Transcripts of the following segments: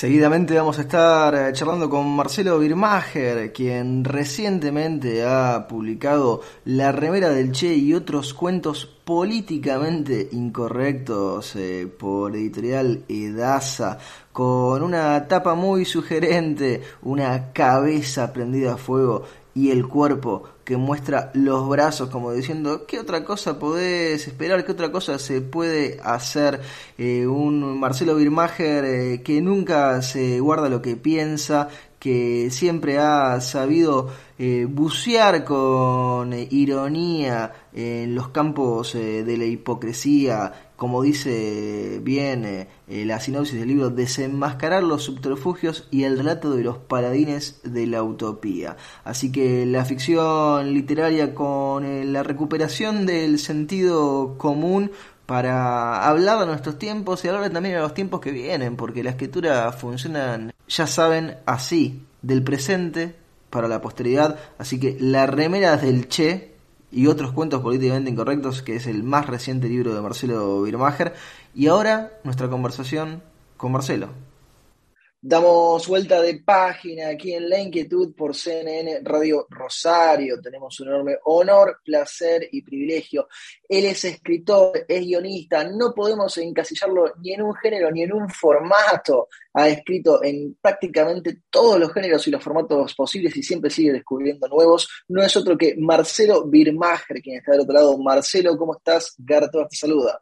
Seguidamente vamos a estar eh, charlando con Marcelo Birmacher, quien recientemente ha publicado La remera del Che y otros cuentos políticamente incorrectos eh, por editorial Edasa, con una tapa muy sugerente, una cabeza prendida a fuego y el cuerpo que muestra los brazos como diciendo qué otra cosa podés esperar, qué otra cosa se puede hacer. Eh, un Marcelo Birmacher eh, que nunca se guarda lo que piensa, que siempre ha sabido eh, bucear con ironía en los campos de la hipocresía, como dice bien eh, eh, la sinopsis del libro, desenmascarar los subterfugios y el relato de los paladines de la utopía. Así que la ficción literaria con eh, la recuperación del sentido común para hablar de nuestros tiempos y hablar también de los tiempos que vienen, porque la escritura funciona, ya saben, así, del presente para la posteridad. Así que la remera del Che y otros cuentos políticamente incorrectos, que es el más reciente libro de Marcelo Birmacher. Y ahora nuestra conversación con Marcelo. Damos vuelta de página aquí en La Inquietud por CNN Radio Rosario. Tenemos un enorme honor, placer y privilegio. Él es escritor, es guionista, no podemos encasillarlo ni en un género ni en un formato. Ha escrito en prácticamente todos los géneros y los formatos posibles y siempre sigue descubriendo nuevos. No es otro que Marcelo Birmacher, quien está del otro lado. Marcelo, ¿cómo estás? Garto te saluda.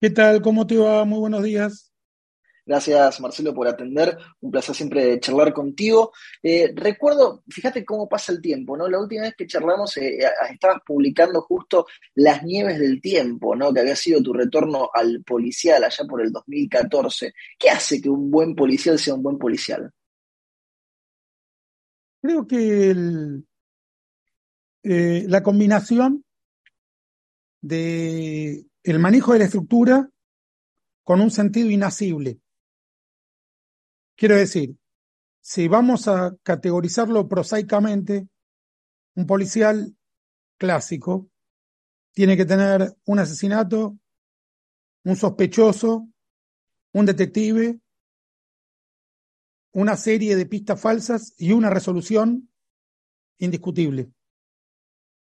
¿Qué tal? ¿Cómo te va? Muy buenos días. Gracias, Marcelo, por atender. Un placer siempre charlar contigo. Eh, recuerdo, fíjate cómo pasa el tiempo, ¿no? La última vez que charlamos eh, estabas publicando justo Las Nieves del Tiempo, ¿no? Que había sido tu retorno al policial allá por el 2014. ¿Qué hace que un buen policial sea un buen policial? Creo que eh, la combinación de manejo de la estructura con un sentido inasible. Quiero decir, si vamos a categorizarlo prosaicamente, un policial clásico tiene que tener un asesinato, un sospechoso, un detective, una serie de pistas falsas y una resolución indiscutible.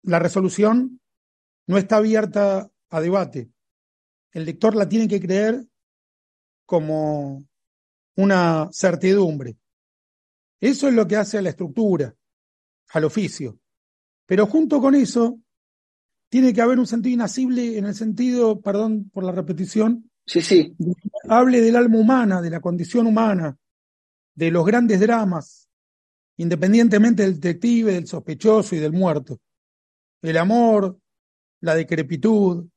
La resolución no está abierta a debate. El lector la tiene que creer como una certidumbre. Eso es lo que hace a la estructura, al oficio. Pero junto con eso, tiene que haber un sentido inasible en el sentido, perdón por la repetición, sí, sí. hable del alma humana, de la condición humana, de los grandes dramas, independientemente del detective, del sospechoso y del muerto. El amor, la decrepitud,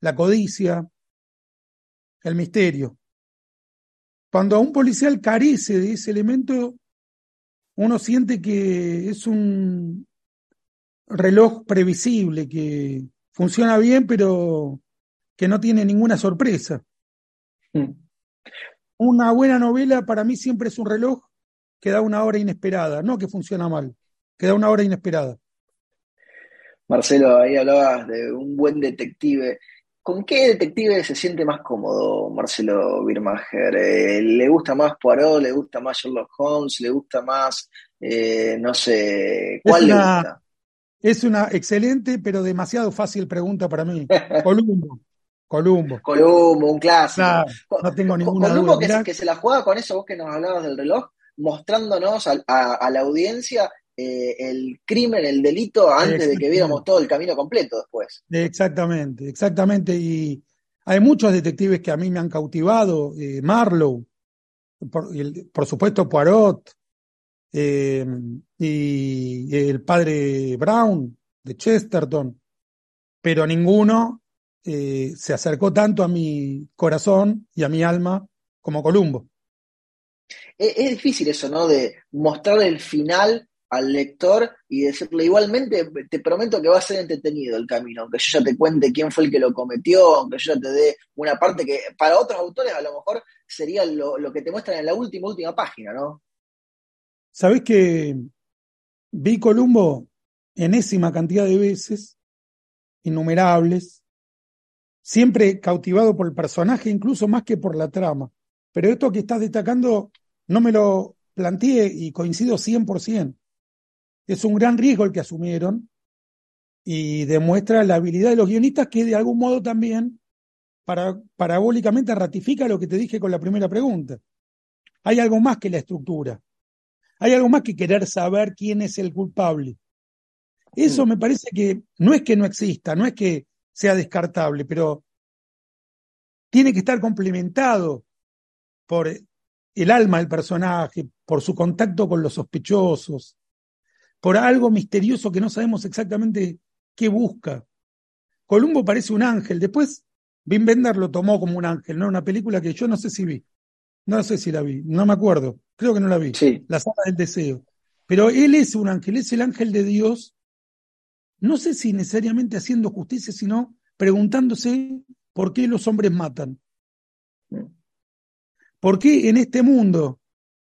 la codicia, el misterio. Cuando a un policial carece de ese elemento, uno siente que es un reloj previsible, que funciona bien, pero que no tiene ninguna sorpresa. Mm. Una buena novela para mí siempre es un reloj que da una hora inesperada, no que funciona mal, que da una hora inesperada. Marcelo, ahí hablabas de un buen detective. ¿Con qué detective se siente más cómodo Marcelo Birmacher? Eh, ¿Le gusta más Poirot? ¿Le gusta más Sherlock Holmes? ¿Le gusta más, eh, no sé, cuál le gusta? Es una excelente pero demasiado fácil pregunta para mí. Columbo. Columbo. Columbo, un clásico. no tengo ninguna Columbo duda. Que, se, la juega con eso, vos que nos hablabas del reloj, mostrándonos a la audiencia eh, el crimen, el delito, antes de que viéramos todo el camino completo después. Exactamente, exactamente. Y hay muchos detectives que a mí me han cautivado, eh, Marlowe, por, supuesto Poirot, eh, y el padre Brown de Chesterton, pero ninguno se acercó tanto a mi corazón y a mi alma como Columbo. Es, es difícil eso, ¿no? De mostrar el final al lector y decirle igualmente, te prometo que va a ser entretenido el camino, aunque yo ya te cuente quién fue el que lo cometió, aunque yo ya te dé una parte que para otros autores a lo mejor sería lo, lo que te muestran en la última, última página, ¿no? Sabés que vi Columbo enésima cantidad de veces, innumerables, siempre cautivado por el personaje, incluso más que por la trama. Pero esto que estás destacando no me lo planteé y coincido 100%. Es un gran riesgo el que asumieron y demuestra la habilidad de los guionistas que de algún modo también para, parabólicamente ratifica lo que te dije con la primera pregunta. Hay algo más que la estructura. Hay algo más que querer saber quién es el culpable. Eso me parece que no es que no exista, no es que sea descartable, pero tiene que estar complementado por el alma del personaje, por su contacto con los sospechosos, por algo misterioso que no sabemos exactamente qué busca. Columbo parece un ángel. Después, Wim Bender lo tomó como un ángel, ¿no? Una película que yo no sé si vi. No sé si la vi, no me acuerdo. Creo que no la vi. Sí. La sala del deseo. Pero él es un ángel, es el ángel de Dios. No sé si necesariamente haciendo justicia, sino preguntándose por qué los hombres matan. ¿Por qué en este mundo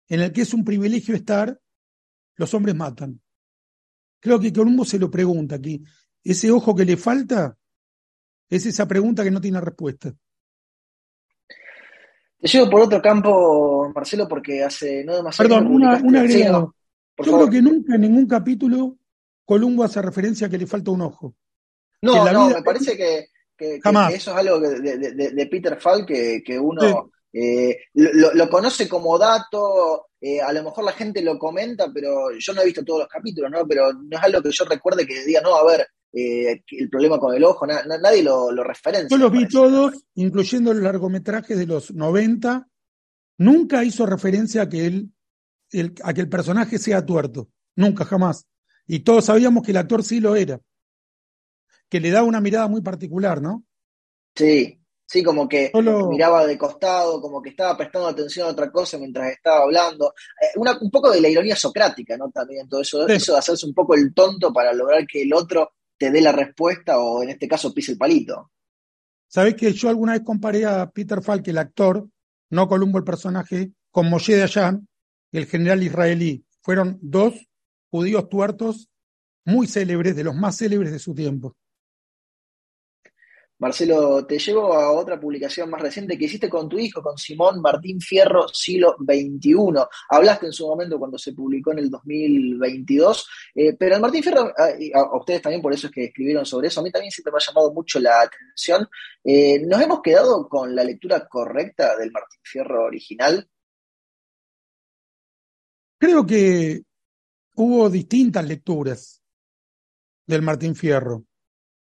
en el que es un privilegio estar, los hombres matan? Creo que Columbo se lo pregunta aquí. Ese ojo que le falta es esa pregunta que no tiene respuesta. Te llevo por otro campo, Marcelo, porque hace no demasiado Perdón, una, un agregado. Yo favor. creo que nunca en ningún capítulo Columbo hace referencia a que le falta un ojo. No, no, vida- me parece que, que- que- Jamás. que eso es algo de, de- de- de Peter Falk que, que uno eh, lo conoce como dato, eh, a lo mejor la gente lo comenta, pero yo no he visto todos los capítulos, ¿no? Pero no es algo que yo recuerde que diga, no, a ver, eh, el problema con el ojo, na- na- nadie lo, lo referencia. Yo los vi todos, incluyendo los largometrajes de los 90. Nunca hizo referencia a que, él, el- a que el personaje sea tuerto. Nunca, jamás. Y todos sabíamos que el actor sí lo era. Que le daba una mirada muy particular, ¿no? Sí, sí, como que Solo- miraba de costado, como que estaba prestando atención a otra cosa mientras estaba hablando. Eh, una- un poco de la ironía socrática, ¿no? También todo eso, Sí. eso de hacerse un poco el tonto para lograr que el otro te dé la respuesta o en este caso pise el palito. Sabés que yo alguna vez comparé a Peter Falk, el actor, no Columbo el personaje, con Moshe Dayan, el general israelí. Fueron dos judíos tuertos muy célebres, de los más célebres de su tiempo. Marcelo, te llevo a otra publicación más reciente que hiciste con tu hijo, con Simón Martín Fierro, siglo XXI. Hablaste en su momento cuando se publicó en el 2022, eh, pero el Martín Fierro, a, a- a ustedes también por eso es que escribieron sobre eso, a mí también siempre me ha llamado mucho la atención. Eh, ¿Nos hemos quedado con la lectura correcta del Martín Fierro original? Creo que hubo distintas lecturas del Martín Fierro.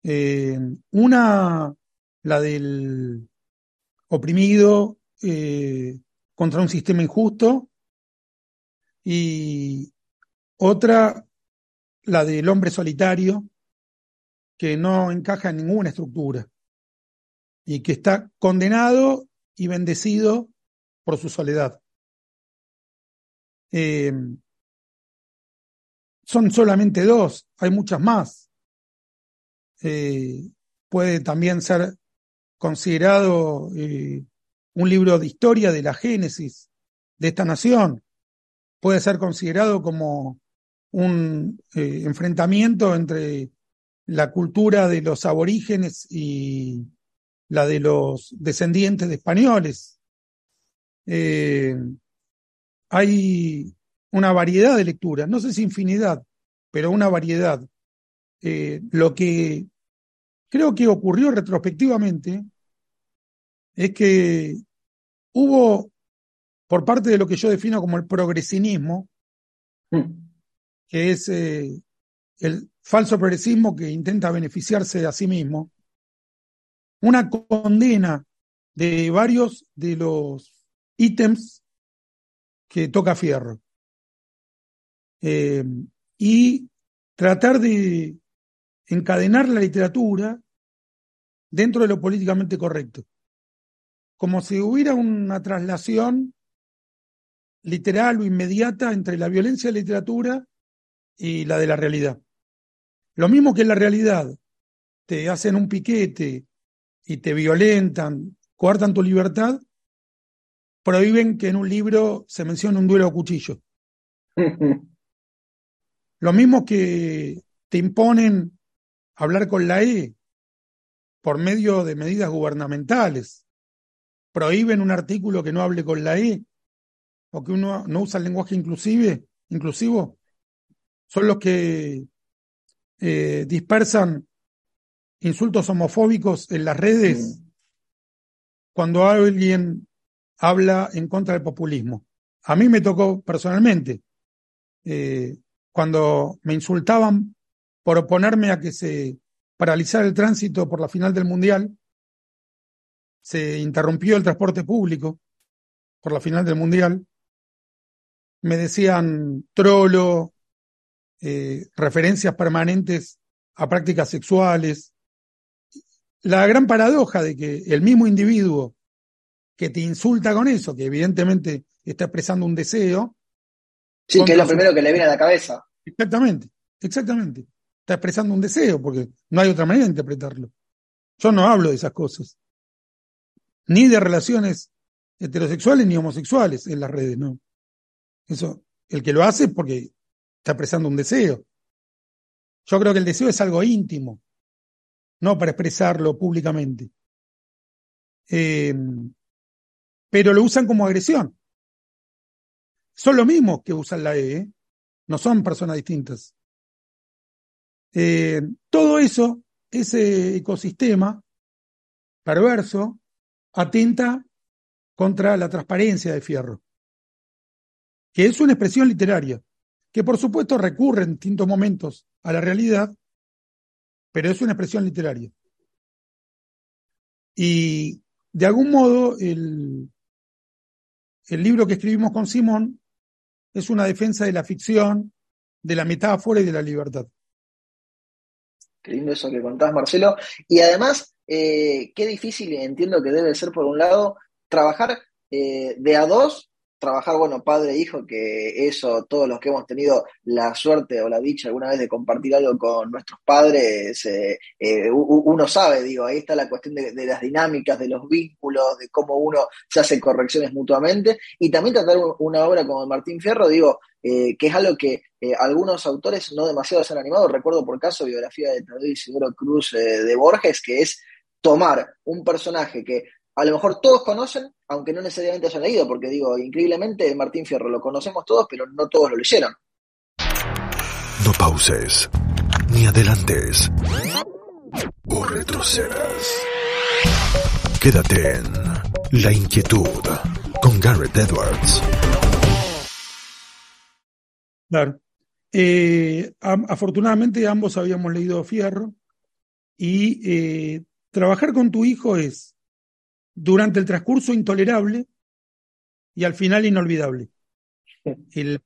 Eh, una, la del oprimido eh, contra un sistema injusto, y otra, la del hombre solitario, que no encaja en ninguna estructura y que está condenado y bendecido por su soledad. Eh, son solamente dos, hay muchas más. Eh, puede también ser considerado eh, un libro de historia de la génesis de esta nación. Puede ser considerado como un eh, enfrentamiento entre la cultura de los aborígenes y la de los descendientes de españoles. Hay una variedad de lecturas, no sé si infinidad, pero una variedad. Lo que creo que ocurrió retrospectivamente es que hubo, por parte de lo que yo defino como el progresinismo, que es eh, el falso progresismo que intenta beneficiarse de a sí mismo, una condena de varios de los ítems que toca Fierro. Eh, y tratar de encadenar la literatura dentro de lo políticamente correcto. Como si hubiera una traslación literal o inmediata entre la violencia de la literatura y la de la realidad. Lo mismo que en la realidad te hacen un piquete y te violentan, coartan tu libertad, prohíben que en un libro se mencione un duelo a cuchillo. Lo mismo que te imponen hablar con la E por medio de medidas gubernamentales. Prohíben un artículo que no hable con la E o que uno no usa el lenguaje inclusive, inclusivo. Son los que eh, dispersan insultos homofóbicos en las redes cuando alguien habla en contra del populismo. A mí me tocó personalmente, eh, cuando me insultaban por oponerme a que se paralizara el tránsito por la final del Mundial, se interrumpió el transporte público por la final del Mundial, me decían trolo, eh, referencias permanentes a prácticas sexuales. La gran paradoja de que el mismo individuo que te insulta con eso, que evidentemente está expresando un deseo. Sí, que es lo primero que le viene a la cabeza. Exactamente, exactamente. Está expresando un deseo, porque no hay otra manera de interpretarlo. Yo no hablo de esas cosas. Ni de relaciones heterosexuales ni homosexuales en las redes, no. Eso, el que lo hace es porque está expresando un deseo. Yo creo que el deseo es algo íntimo, no para expresarlo públicamente. Eh, pero lo usan como agresión. Son lo mismo que usan la E, ¿eh? no son personas distintas. Eh, todo eso, ese ecosistema perverso, atenta contra la transparencia de Fierro que es una expresión literaria, que por supuesto recurre en distintos momentos a la realidad, pero es una expresión literaria. Y de algún modo el, el libro que escribimos con Simón es una defensa de la ficción, de la metáfora y de la libertad. Qué lindo eso que contás, Marcelo. Y además, eh, qué difícil entiendo que debe ser, por un lado, trabajar eh, de a dos trabajar, bueno, padre e hijo, que eso, todos los que hemos tenido la suerte o la dicha alguna vez de compartir algo con nuestros padres, eh, eh, uno sabe, digo, ahí está la cuestión de, las dinámicas, de los vínculos, de cómo uno se hace correcciones mutuamente, y también tratar una obra como Martín Fierro, digo, eh, que es algo que algunos autores no demasiado se han animado, recuerdo por caso biografía de Tadeo Isidoro Cruz de Borges, que es tomar un personaje que a lo mejor todos conocen, aunque no necesariamente hayan leído, porque digo, increíblemente Martín Fierro lo conocemos todos, pero no todos lo leyeron. No pauses, ni adelantes, o retrocedas. Quédate en La Inquietud con Garrett Edwards. Claro. Eh, afortunadamente ambos habíamos leído Fierro y eh, trabajar con tu hijo es durante el transcurso intolerable y al final inolvidable. El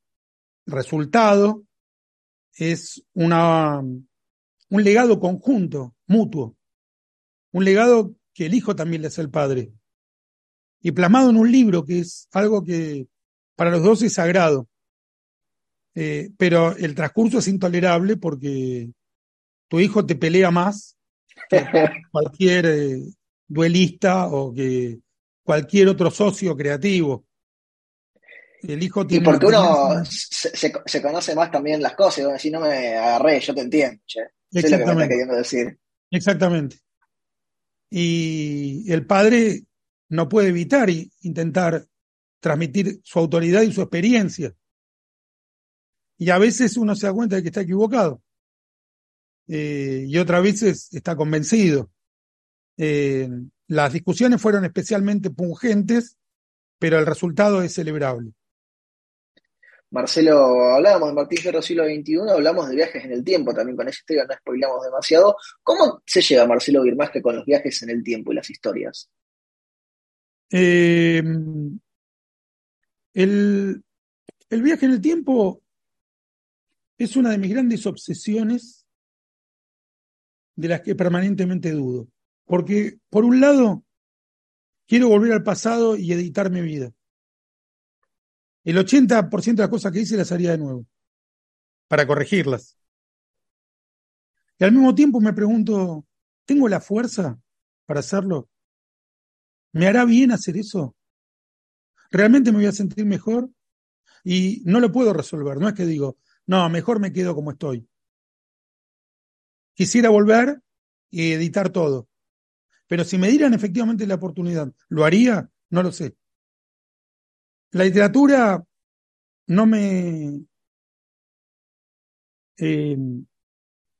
resultado es una, un legado conjunto, mutuo, un legado que el hijo también le hace al padre, y plasmado en un libro que es algo que para los dos es sagrado. Eh, pero el transcurso es intolerable porque tu hijo te pelea más que cualquier eh, duelista o que cualquier otro socio creativo. El hijo tiene y porque uno se, conoce más también las cosas, si no me agarré, yo te entiendo, che. Sé lo que me está queriendo decir. Exactamente. Y el padre no puede evitar intentar transmitir su autoridad y su experiencia. Y a veces uno se da cuenta de que está equivocado. Eh, y otras veces está convencido. Eh, las discusiones fueron especialmente pungentes, pero el resultado es celebrable. Marcelo, hablábamos de Martín Ferro siglo XXI, hablamos de viajes en el tiempo también con esa historia, no spoilamos demasiado. ¿Cómo se lleva Marcelo Birmaje con los viajes en el tiempo y las historias? Eh, el, el viaje en el tiempo es una de mis grandes obsesiones de las que permanentemente dudo. Porque, por un lado, quiero volver al pasado y editar mi vida. El 80% de las cosas que hice las haría de nuevo. para corregirlas. Y al mismo tiempo me pregunto, ¿tengo la fuerza para hacerlo? ¿Me hará bien hacer eso? ¿Realmente me voy a sentir mejor? Y no lo puedo resolver, no es que digo, no, mejor me quedo como estoy. Quisiera volver y editar todo. Pero si me dieran efectivamente la oportunidad, ¿lo haría? No lo sé. La literatura no me, eh,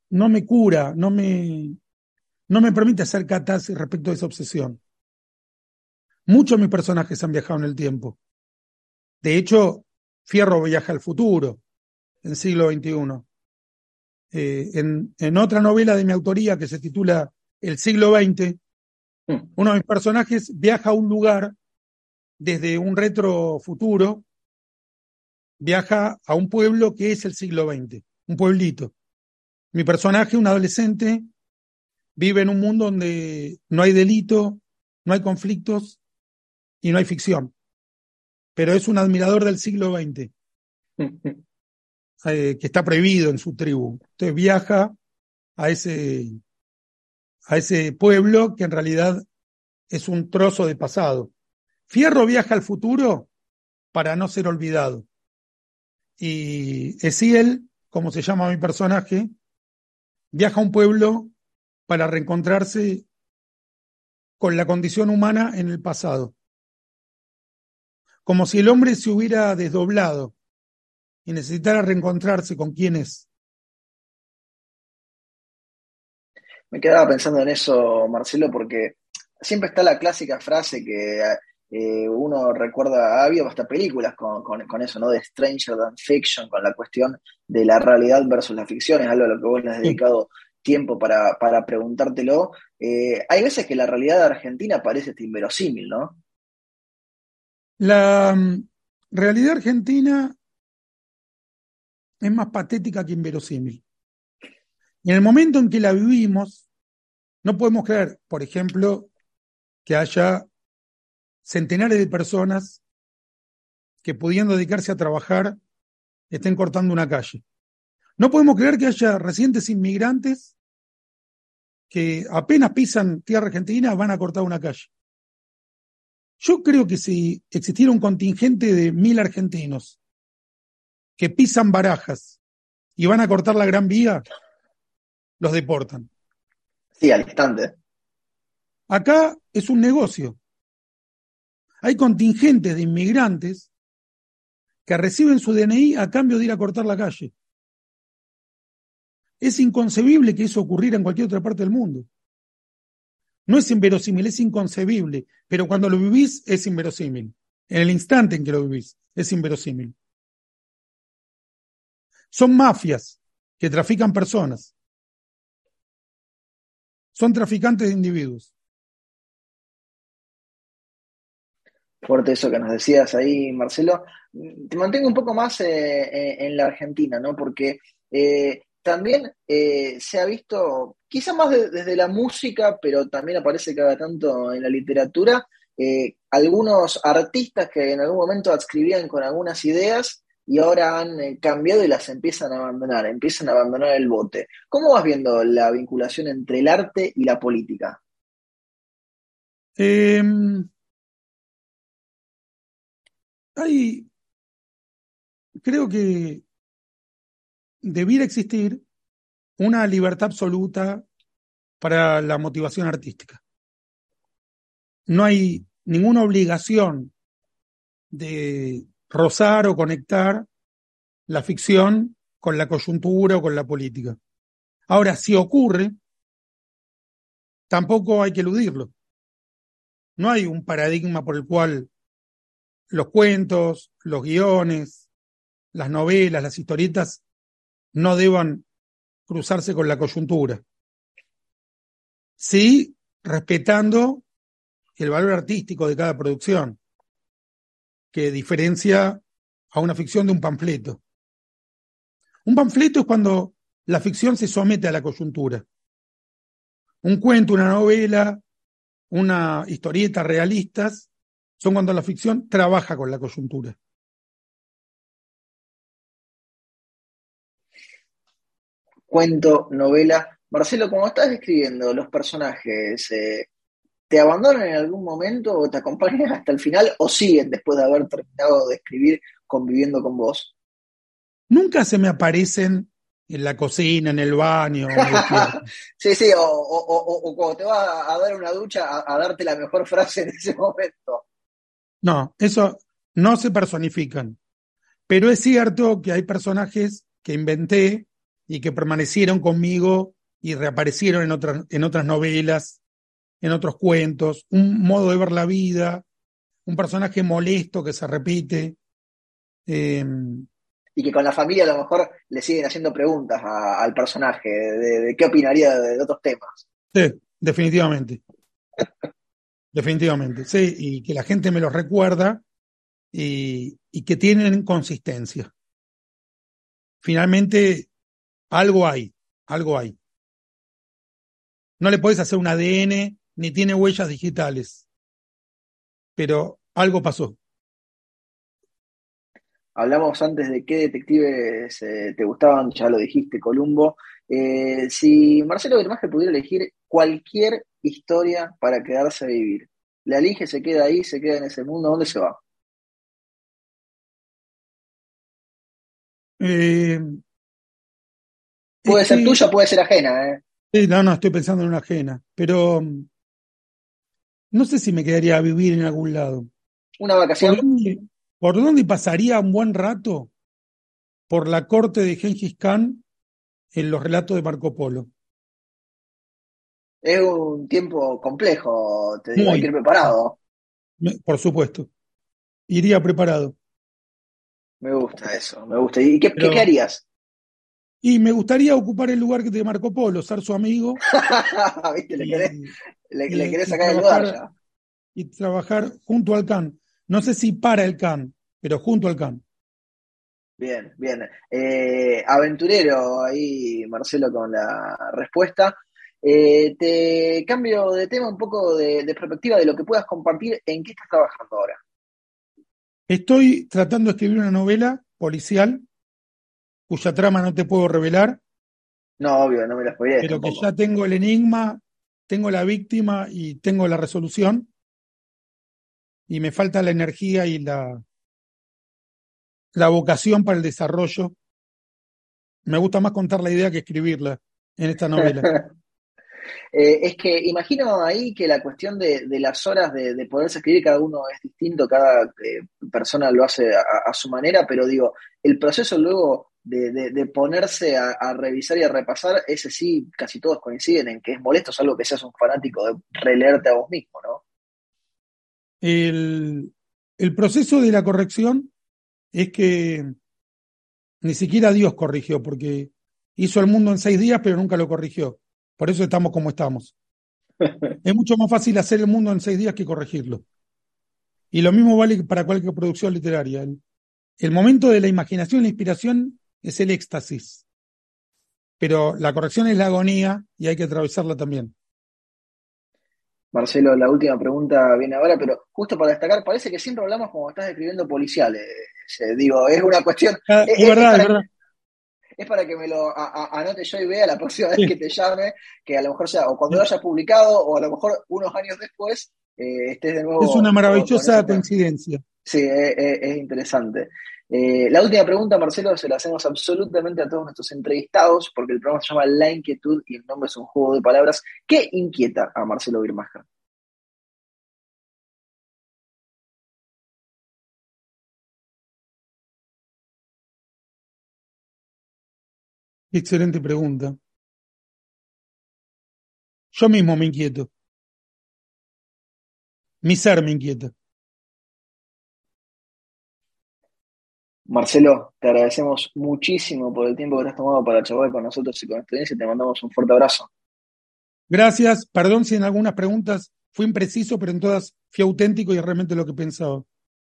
no me cura, no me, no me permite hacer catarsis respecto a esa obsesión. Muchos de mis personajes han viajado en el tiempo. De hecho, Fierro viaja al futuro, en siglo XXI. Eh, en, en, otra novela de mi autoría que se titula El siglo XX. Uno de mis personajes viaja a un lugar desde un retro futuro, viaja a un pueblo que es el siglo XX, un pueblito. Mi personaje, un adolescente, vive en un mundo donde no hay delito, no hay conflictos y no hay ficción. Pero es un admirador del siglo XX, eh, que está prohibido en su tribu. Entonces viaja a ese, a ese pueblo que en realidad es un trozo de pasado. Fierro viaja al futuro para no ser olvidado. Y Esiel, como se llama mi personaje, viaja a un pueblo para reencontrarse con la condición humana en el pasado. Como si el hombre se hubiera desdoblado y necesitara reencontrarse con quien es. Me quedaba pensando en eso, Marcelo, porque siempre está la clásica frase que eh, uno recuerda, ha habido hasta películas con, con, eso, ¿no? De Stranger Than Fiction, con la cuestión de la realidad versus la ficción, es algo a lo que vos le has dedicado tiempo para, para preguntártelo. Eh, hay veces que la realidad de Argentina parece inverosímil, ¿no? La mm, realidad argentina es más patética que inverosímil. Y en el momento en que la vivimos, no podemos creer, por ejemplo, que haya centenares de personas que pudiendo dedicarse a trabajar estén cortando una calle. No podemos creer que haya recientes inmigrantes que apenas pisan tierra argentina van a cortar una calle. Yo creo que si existiera un contingente de mil argentinos que pisan barajas y van a cortar la gran vía, los deportan. Sí, al instante. Acá es un negocio. Hay contingentes de inmigrantes que reciben su DNI a cambio de ir a cortar la calle. Es inconcebible que eso ocurriera en cualquier otra parte del mundo. No es inverosímil, es inconcebible, pero cuando lo vivís es inverosímil. En el instante en que lo vivís es inverosímil. Son mafias que trafican personas. Son traficantes de individuos. Fuerte eso que nos decías ahí, Marcelo. Te mantengo un poco más eh, eh, en la Argentina, ¿no? Porque eh, también se ha visto, quizá más desde la música, pero también aparece cada tanto en la literatura, algunos artistas que en algún momento adscribían con algunas ideas y ahora han eh, cambiado y las empiezan a abandonar, empiezan a abandonar el bote. ¿Cómo vas viendo la vinculación entre el arte y la política? Em, hay, creo que debiera existir una libertad absoluta para la motivación artística. No hay ninguna obligación de rozar o conectar la ficción con la coyuntura o con la política. Ahora, si ocurre, tampoco hay que eludirlo. No hay un paradigma por el cual los cuentos, los guiones, las novelas, las historietas no deban cruzarse con la coyuntura. Sí, respetando el valor artístico de cada producción, que diferencia a una ficción de un panfleto. Un panfleto es cuando la ficción se somete a la coyuntura. Un cuento, una novela, una historieta realistas son cuando la ficción trabaja con la coyuntura. cuento, novela. Marcelo, como estás describiendo los personajes, eh, ¿te abandonan en algún momento o te acompañan hasta el final o siguen después de haber terminado de escribir conviviendo con vos? Nunca se me aparecen en la cocina, en el baño. sí, sí, o, cuando te vas a dar una ducha a, darte la mejor frase en ese momento. No, eso no se personifican. Pero es cierto que hay personajes que inventé y que permanecieron conmigo y reaparecieron en otras, en otras novelas, en otros cuentos, un modo de ver la vida, un personaje molesto que se repite. Eh, y que con la familia a lo mejor le siguen haciendo preguntas al personaje de, qué opinaría de, otros temas. Sí, definitivamente. definitivamente, sí, y que la gente me lo recuerda y, y que tienen consistencia. Finalmente, algo hay, algo hay. No le puedes hacer un ADN ni tiene huellas digitales, pero algo pasó. Hablamos antes de qué detectives eh, te gustaban, ya lo dijiste, Columbo. Eh, si Marcelo Bermaje pudiera elegir cualquier historia para quedarse a vivir, la elige, se queda ahí, se queda en ese mundo, ¿dónde se va? Eh, puede ser tuya, puede ser ajena, ¿eh? Sí, no, no, estoy pensando en una ajena, pero mm, no sé si me quedaría a vivir en algún lado. ¿Una vacación? ¿Por dónde pasaría un buen rato? Por la corte de Gengis Khan en los relatos de Marco Polo. Es un tiempo complejo, te digo, hay que ir preparado. Por supuesto. Iría preparado. Me gusta eso, me gusta. ¿Y qué, ¿qué, harías? Y me gustaría ocupar el lugar de Marco Polo, ser su amigo. ¿Viste? Le, querés, le, querés sacar el lugar ya. Y trabajar junto al Khan. No sé si para el Khan, pero junto al Khan. Bien, bien. Eh, aventurero ahí, Marcelo, con la respuesta. Eh, te cambio de tema un poco de, perspectiva de lo que puedas compartir. ¿En qué estás trabajando ahora? Estoy tratando de escribir una novela policial cuya trama no te puedo revelar. No, obvio, no me la podía Pero que ya tengo el enigma, tengo la víctima y tengo la resolución. Y me falta la energía y la, la vocación para el desarrollo. Me gusta más contar la idea que escribirla en esta novela. Eh, es que imagino ahí que la cuestión de, las horas de, de, poderse escribir, cada uno es distinto, cada eh, persona lo hace a, su manera, pero digo, el proceso luego de, ponerse a, revisar y a repasar, ese sí, casi todos coinciden en que es molesto, es algo que seas un fanático de releerte a vos mismo, ¿no? El, el proceso de la corrección es que ni siquiera Dios corrigió, porque hizo el mundo en seis días, pero nunca lo corrigió. Por eso estamos como estamos. es mucho más fácil hacer el mundo en seis días que corregirlo. Y lo mismo vale para cualquier producción literaria. El, el momento de la imaginación y la inspiración es el éxtasis. Pero la corrección es la agonía y hay que atravesarla también. Marcelo, la última pregunta viene ahora, pero justo para destacar, parece que siempre hablamos como estás escribiendo policiales. Eh, digo, es una cuestión. Ah, es, verdad, es, verdad. Es para que me lo anote yo y vea la próxima vez que te llame, que a lo mejor sea o cuando lo hayas publicado o a lo mejor unos años después eh, estés de nuevo. Es una maravillosa coincidencia. Sí, es, interesante. Eh, la última pregunta, Marcelo, se la hacemos absolutamente a todos nuestros entrevistados, porque el programa se llama La Inquietud y el nombre es un juego de palabras. ¿Qué inquieta a Marcelo Birmaja? Excelente pregunta. Yo mismo me inquieto. Mi ser me inquieta. Marcelo, te agradecemos muchísimo por el tiempo que has tomado para charlar con nosotros y con experiencia y te mandamos un fuerte abrazo. Gracias. Perdón si en algunas preguntas fui impreciso, pero en todas fui auténtico y realmente lo que pensaba.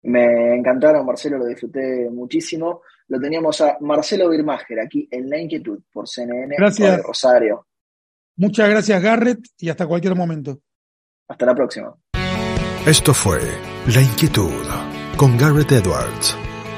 Me encantaron, Marcelo, lo disfruté muchísimo. Lo teníamos a Marcelo Birmacher aquí en La Inquietud por CNN gracias. Rosario. Muchas gracias, Garrett, y hasta cualquier momento. Hasta la próxima. Esto fue La Inquietud con Garrett Edwards.